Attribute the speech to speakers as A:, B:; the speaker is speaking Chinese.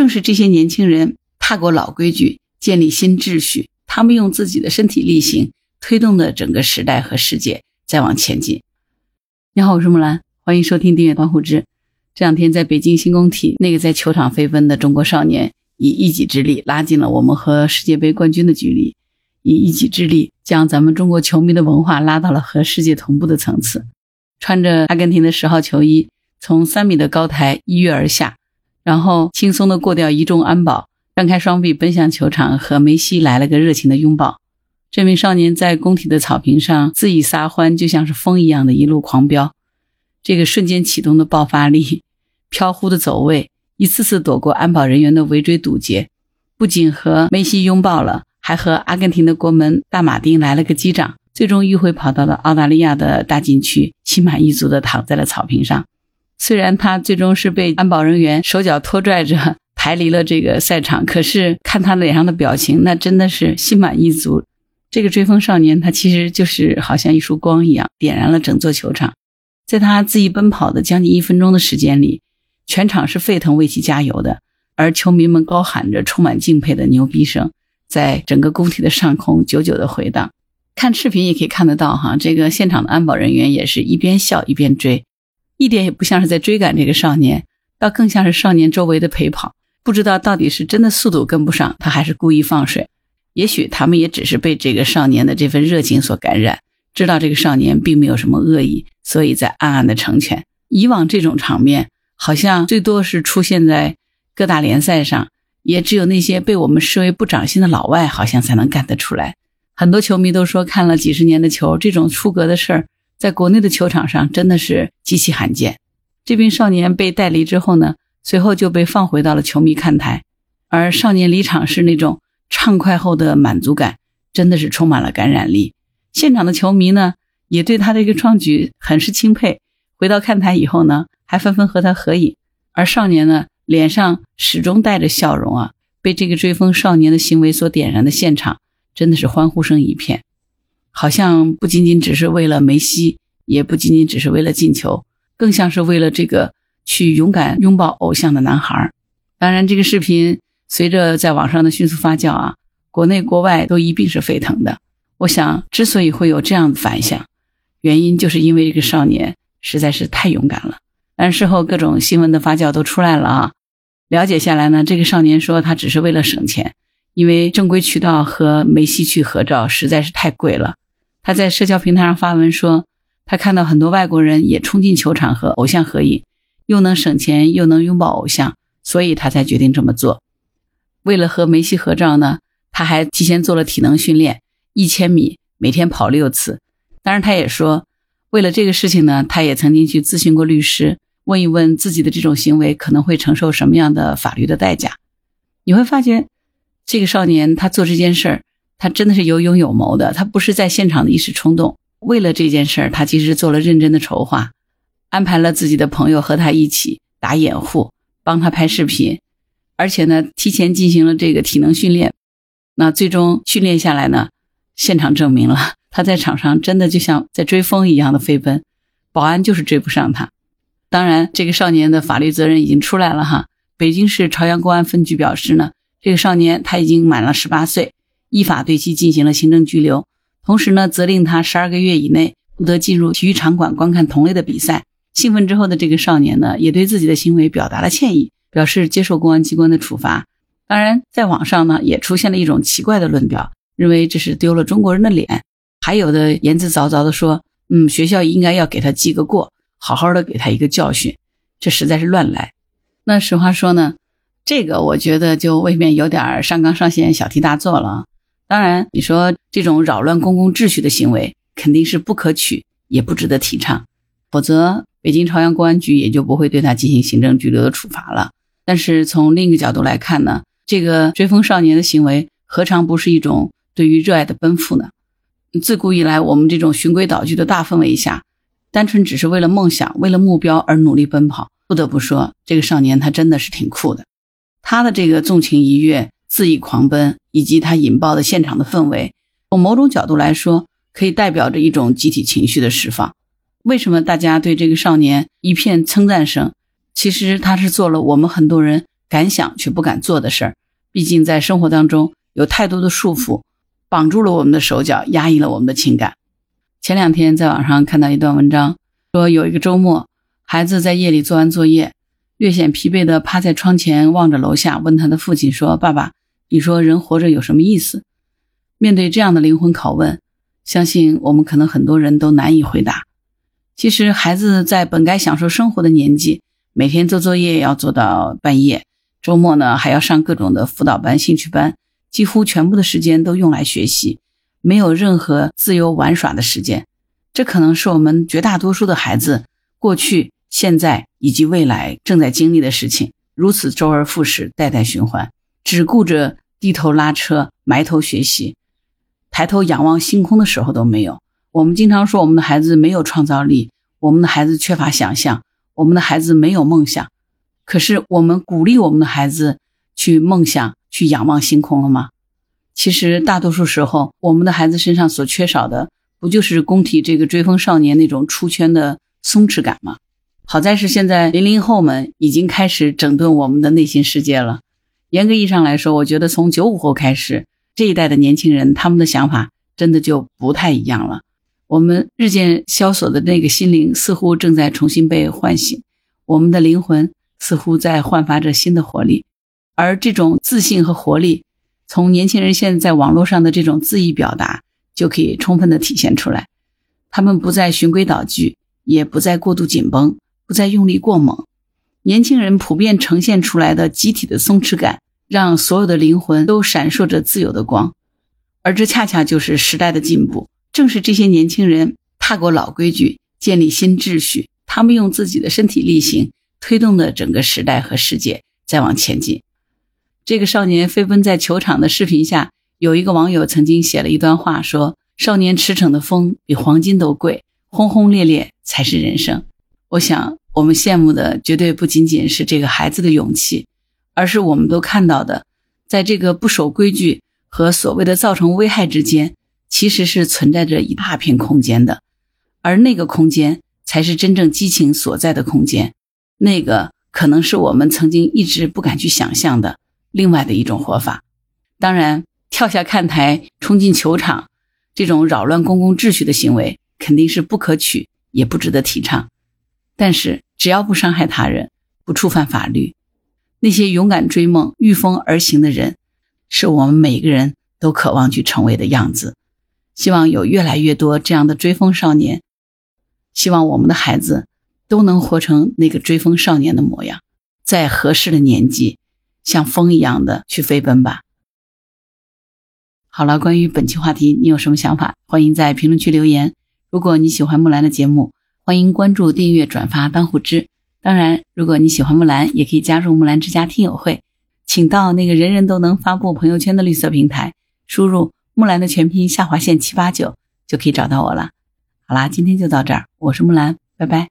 A: 正是这些年轻人踏过老规矩，建立新秩序，他们用自己的身体力行，推动了整个时代和世界再往前进。你好，我是木兰，欢迎收听订阅关护之。这两天在北京新工体，那个在球场飞奔的中国少年，以一己之力拉近了我们和世界杯冠军的距离，以一己之力将咱们中国球迷的文化拉到了和世界同步的层次。穿着阿根廷的十号球衣，从三米的高台一跃而下，然后轻松地过掉一众安保，张开双臂奔向球场，和梅西来了个热情的拥抱。这名少年在工体的草坪上恣意撒欢，就像是风一样的一路狂飙。这个瞬间启动的爆发力，飘忽的走位，一次次躲过安保人员的围追堵截，不仅和梅西拥抱了，还和阿根廷的国门大马丁来了个击掌。最终迂回跑到了澳大利亚的大禁区，心满意足地躺在了草坪上。虽然他最终是被安保人员手脚拖拽着抬离了这个赛场，可是看他脸上的表情，那真的是心满意足。这个追风少年，他其实就是好像一束光一样，点燃了整座球场。在他恣意奔跑的将近一分钟的时间里，全场是沸腾为其加油的，而球迷们高喊着充满敬佩的牛逼声，在整个工体的上空久久地回荡。看视频也可以看得到，哈，这个现场的安保人员也是一边笑一边追，一点也不像是在追赶这个少年，倒更像是少年周围的陪跑。不知道到底是真的速度跟不上，他还是故意放水。也许他们也只是被这个少年的这份热情所感染，知道这个少年并没有什么恶意，所以在暗暗的成全。以往这种场面好像最多是出现在各大联赛上，也只有那些被我们视为不长心的老外好像才能干得出来。很多球迷都说，看了几十年的球，这种出格的事儿，在国内的球场上真的是极其罕见。这名少年被带离之后呢，随后就被放回到了球迷看台，而少年离场时那种畅快后的满足感，真的是充满了感染力。现场的球迷呢，也对他的一个创举很是钦佩。回到看台以后呢，还纷纷和他合影。而少年呢，脸上始终带着笑容啊，被这个追风少年的行为所点燃的现场。真的是欢呼声一片，好像不仅仅只是为了梅西，也不仅仅只是为了进球，更像是为了这个去勇敢拥抱偶像的男孩。当然，这个视频随着在网上的迅速发酵啊，国内国外都一并是沸腾的。我想，之所以会有这样的反响，原因就是因为这个少年实在是太勇敢了。但事后各种新闻的发酵都出来了啊，了解下来呢，这个少年说他只是为了省钱。因为正规渠道和梅西去合照实在是太贵了，他在社交平台上发文说，他看到很多外国人也冲进球场和偶像合影，又能省钱又能拥抱偶像，所以他才决定这么做。为了和梅西合照呢，他还提前做了体能训练，一千米每天跑六次。当然，他也说，为了这个事情呢，他也曾经去咨询过律师，问一问自己的这种行为可能会承受什么样的法律的代价。你会发现。这个少年他做这件事儿，他真的是有勇有谋的。他不是在现场的一时冲动，为了这件事儿，他其实做了认真的筹划，安排了自己的朋友和他一起打掩护，帮他拍视频，而且呢，提前进行了这个体能训练。那最终训练下来呢，现场证明了他在场上真的就像在追风一样的飞奔，保安就是追不上他。当然，这个少年的法律责任已经出来了哈。北京市朝阳公安分局表示呢。这个少年他已经满了十八岁，依法对其进行了行政拘留，同时呢，责令他十二个月以内不得进入体育场馆观看同类的比赛。兴奋之后的这个少年呢，也对自己的行为表达了歉意，表示接受公安机关的处罚。当然，在网上呢，也出现了一种奇怪的论调，认为这是丢了中国人的脸，还有的言之凿凿的说，嗯，学校应该要给他记个过，好好的给他一个教训。这实在是乱来。那实话说呢？这个我觉得就未免有点上纲上线、小题大做了。当然，你说这种扰乱公共秩序的行为肯定是不可取，也不值得提倡。否则，北京朝阳公安局也就不会对他进行行政拘留的处罚了。但是从另一个角度来看呢，这个追风少年的行为何尝不是一种对于热爱的奔赴呢？自古以来，我们这种循规蹈矩的大氛围下，单纯只是为了梦想、为了目标而努力奔跑，不得不说，这个少年他真的是挺酷的。他的这个纵情一跃、肆意狂奔，以及他引爆的现场的氛围，从某种角度来说，可以代表着一种集体情绪的释放。为什么大家对这个少年一片称赞声？其实他是做了我们很多人敢想却不敢做的事儿。毕竟在生活当中有太多的束缚，绑住了我们的手脚，压抑了我们的情感。前两天在网上看到一段文章，说有一个周末，孩子在夜里做完作业，略显疲惫地趴在窗前望着楼下，问他的父亲说：“爸爸，你说人活着有什么意思？”面对这样的灵魂拷问，相信我们可能很多人都难以回答。其实，孩子在本该享受生活的年纪，每天做作业要做到半夜。周末呢，还要上各种的辅导班、兴趣班，几乎全部的时间都用来学习，没有任何自由玩耍的时间。这可能是我们绝大多数的孩子过去、现在以及未来正在经历的事情。如此周而复始，代代循环，只顾着低头拉车、埋头学习，抬头仰望星空的时候都没有。我们经常说，我们的孩子没有创造力，我们的孩子缺乏想象，我们的孩子没有梦想。可是，我们鼓励我们的孩子去梦想、去仰望星空了吗？其实，大多数时候，我们的孩子身上所缺少的，不就是宫体这个追风少年那种出圈的松弛感吗？好在是现在零零后们已经开始整顿我们的内心世界了。严格意义上来说，我觉得从九五后开始，这一代的年轻人，他们的想法真的就不太一样了。我们日渐萧索的那个心灵，似乎正在重新被唤醒，我们的灵魂。似乎在焕发着新的活力，而这种自信和活力，从年轻人现在在网络上的这种恣意表达就可以充分的体现出来。他们不再循规蹈矩，也不再过度紧绷，不再用力过猛。年轻人普遍呈现出来的集体的松弛感，让所有的灵魂都闪烁着自由的光。而这恰恰就是时代的进步。正是这些年轻人踏过老规矩，建立新秩序，他们用自己的身体力行。推动了整个时代和世界在往前进。这个少年飞奔在球场的视频下，有一个网友曾经写了一段话，说：“少年驰骋的风比黄金都贵，轰轰烈烈才是人生。”我想，我们羡慕的绝对不仅仅是这个孩子的勇气，而是我们都看到的，在这个不守规矩和所谓的造成危害之间，其实是存在着一大片空间的，而那个空间才是真正激情所在的空间。那个可能是我们曾经一直不敢去想象的另外的一种活法。当然，跳下看台冲进球场，这种扰乱公共秩序的行为肯定是不可取，也不值得提倡。但是，只要不伤害他人，不触犯法律，那些勇敢追梦、御风而行的人，是我们每个人都渴望去成为的样子。希望有越来越多这样的追风少年。希望我们的孩子。都能活成那个追风少年的模样，在合适的年纪，像风一样的去飞奔吧。好了，关于本期话题，你有什么想法？欢迎在评论区留言。如果你喜欢木兰的节目，欢迎关注、订阅、转发、当户知。当然，如果你喜欢木兰，也可以加入木兰之家听友会，请到那个人人都能发布朋友圈的绿色平台，输入木兰的全拼下划线七八九，就可以找到我了。好啦，今天就到这儿，我是木兰，拜拜。